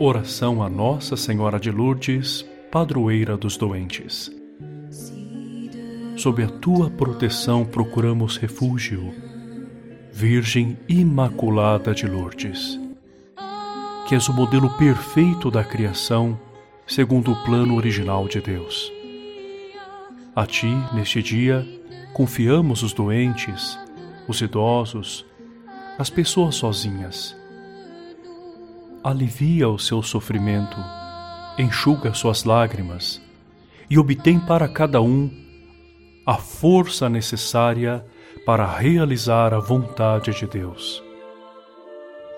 Oração a Nossa Senhora de Lourdes, padroeira dos doentes. Sob a tua proteção procuramos refúgio, Virgem Imaculada de Lourdes, que és o modelo perfeito da criação, segundo o plano original de Deus. A ti, neste dia, confiamos os doentes, os idosos, as pessoas sozinhas alivia o seu sofrimento, enxuga suas lágrimas e obtém para cada um a força necessária para realizar a vontade de Deus.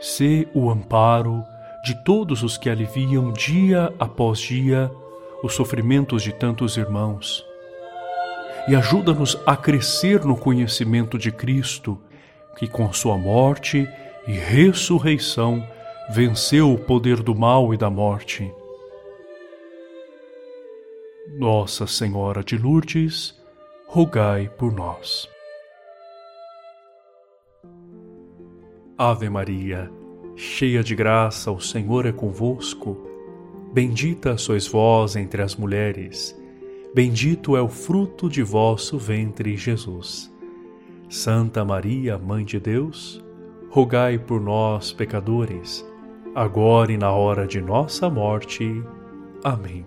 Sê o amparo de todos os que aliviam dia após dia os sofrimentos de tantos irmãos. E ajuda-nos a crescer no conhecimento de Cristo, que com sua morte e ressurreição venceu o poder do mal e da morte. Nossa Senhora de Lourdes, rogai por nós. Ave Maria, cheia de graça, o Senhor é convosco. Bendita sois vós entre as mulheres, bendito é o fruto de vosso ventre, Jesus. Santa Maria, Mãe de Deus, rogai por nós, pecadores, agora e na hora de nossa morte. Amém.